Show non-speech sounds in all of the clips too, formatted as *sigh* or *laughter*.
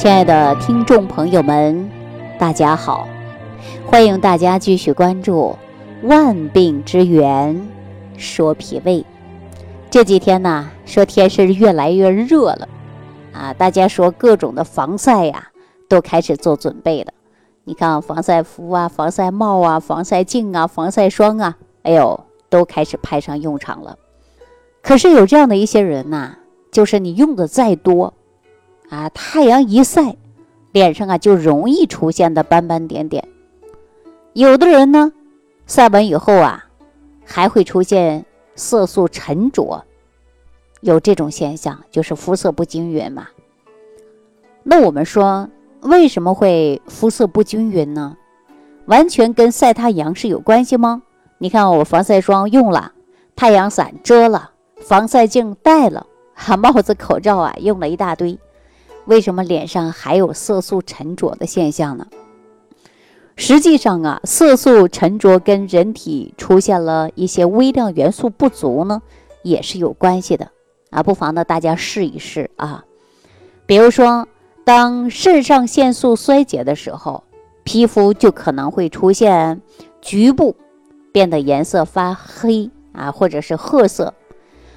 亲爱的听众朋友们，大家好！欢迎大家继续关注《万病之源说脾胃》。这几天呢，说天是越来越热了啊，大家说各种的防晒呀，都开始做准备了。你看，防晒服啊、防晒帽啊、防晒镜啊、防晒霜啊，哎呦，都开始派上用场了。可是有这样的一些人呐，就是你用的再多。啊，太阳一晒，脸上啊就容易出现的斑斑点点。有的人呢，晒完以后啊，还会出现色素沉着，有这种现象，就是肤色不均匀嘛。那我们说，为什么会肤色不均匀呢？完全跟晒太阳是有关系吗？你看我防晒霜用了，太阳伞遮了，防晒镜戴了，哈帽子、口罩啊用了一大堆。为什么脸上还有色素沉着的现象呢？实际上啊，色素沉着跟人体出现了一些微量元素不足呢，也是有关系的啊。不妨呢，大家试一试啊。比如说，当肾上腺素衰竭的时候，皮肤就可能会出现局部变得颜色发黑啊，或者是褐色。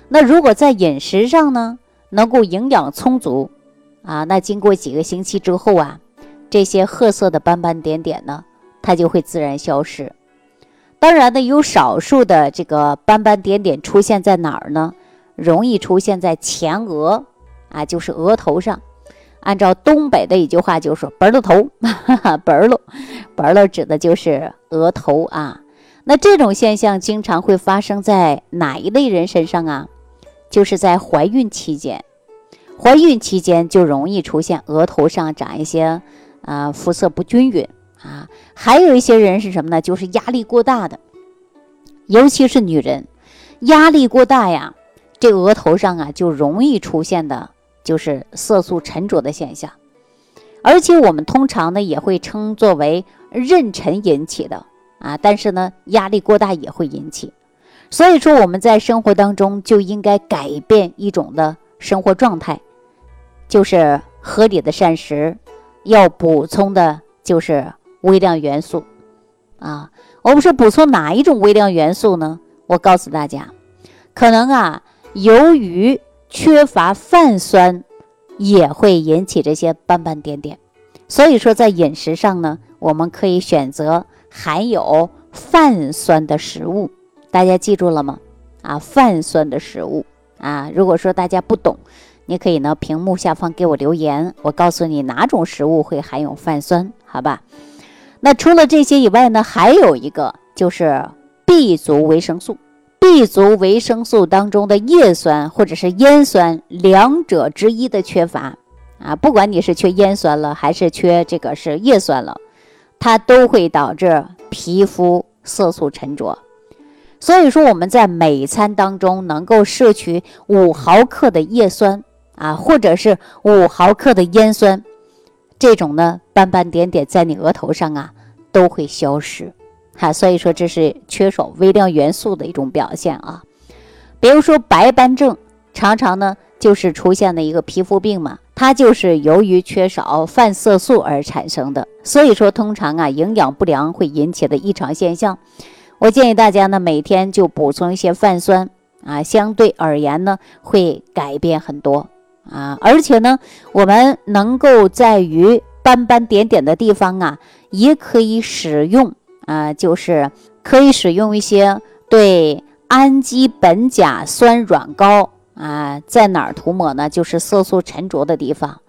那如果在饮食上呢，能够营养充足。啊，那经过几个星期之后啊，这些褐色的斑斑点点呢，它就会自然消失。当然呢，有少数的这个斑斑点点出现在哪儿呢？容易出现在前额啊，就是额头上。按照东北的一句话，就是“本了头”，*laughs* 本了，本了指的就是额头啊。那这种现象经常会发生在哪一类人身上啊？就是在怀孕期间。怀孕期间就容易出现额头上长一些，啊，肤色不均匀啊。还有一些人是什么呢？就是压力过大的，尤其是女人，压力过大呀，这额头上啊就容易出现的，就是色素沉着的现象。而且我们通常呢也会称作为妊娠引起的啊，但是呢压力过大也会引起。所以说我们在生活当中就应该改变一种的。生活状态就是合理的膳食，要补充的就是微量元素啊。我们说补充哪一种微量元素呢？我告诉大家，可能啊，由于缺乏泛酸，也会引起这些斑斑点点。所以说，在饮食上呢，我们可以选择含有泛酸的食物。大家记住了吗？啊，泛酸的食物。啊，如果说大家不懂，你可以呢屏幕下方给我留言，我告诉你哪种食物会含有泛酸，好吧？那除了这些以外呢，还有一个就是 B 族维生素，B 族维生素当中的叶酸或者是烟酸两者之一的缺乏啊，不管你是缺烟酸了还是缺这个是叶酸了，它都会导致皮肤色素沉着。所以说，我们在每餐当中能够摄取五毫克的叶酸啊，或者是五毫克的烟酸，这种呢斑斑点点在你额头上啊都会消失。哈，所以说这是缺少微量元素的一种表现啊。比如说白斑症，常常呢就是出现的一个皮肤病嘛，它就是由于缺少泛色素而产生的。所以说，通常啊营养不良会引起的异常现象。我建议大家呢，每天就补充一些泛酸啊，相对而言呢，会改变很多啊。而且呢，我们能够在于斑斑点点的地方啊，也可以使用啊，就是可以使用一些对氨基苯甲酸软膏啊，在哪儿涂抹呢？就是色素沉着的地方。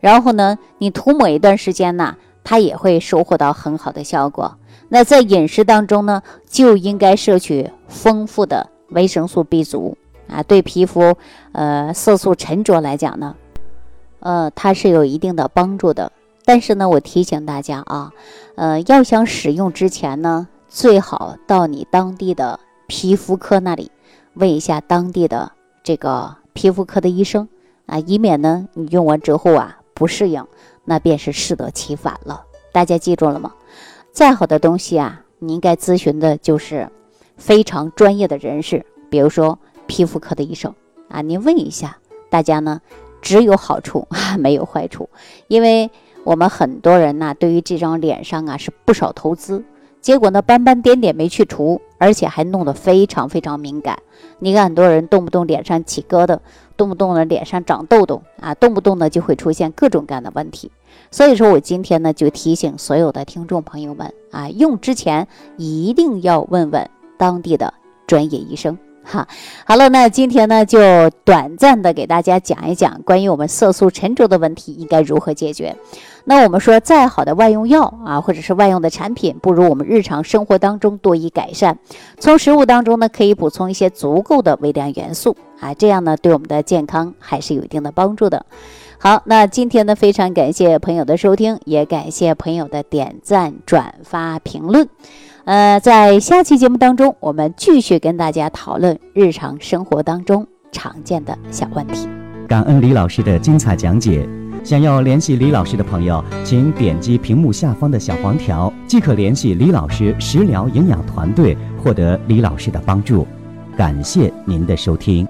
然后呢，你涂抹一段时间呢，它也会收获到很好的效果。那在饮食当中呢，就应该摄取丰富的维生素 B 族啊，对皮肤呃色素沉着来讲呢，呃它是有一定的帮助的。但是呢，我提醒大家啊，呃要想使用之前呢，最好到你当地的皮肤科那里问一下当地的这个皮肤科的医生啊，以免呢你用完之后啊不适应，那便是适得其反了。大家记住了吗？再好的东西啊，你应该咨询的就是非常专业的人士，比如说皮肤科的医生啊。您问一下，大家呢只有好处 *laughs* 没有坏处，因为我们很多人呢，对于这张脸上啊是不少投资，结果呢斑斑点点没去除，而且还弄得非常非常敏感。你看很多人动不动脸上起疙瘩，动不动呢脸上长痘痘啊，动不动呢就会出现各种各样的问题。所以说我今天呢就提醒所有的听众朋友们啊，用之前一定要问问当地的专业医生。哈，好了，那今天呢，就短暂的给大家讲一讲关于我们色素沉着的问题应该如何解决。那我们说，再好的外用药啊，或者是外用的产品，不如我们日常生活当中多以改善。从食物当中呢，可以补充一些足够的微量元素啊，这样呢，对我们的健康还是有一定的帮助的。好，那今天呢，非常感谢朋友的收听，也感谢朋友的点赞、转发、评论。呃，在下期节目当中，我们继续跟大家讨论日常生活当中常见的小问题。感恩李老师的精彩讲解。想要联系李老师的朋友，请点击屏幕下方的小黄条，即可联系李老师食疗营养团队，获得李老师的帮助。感谢您的收听。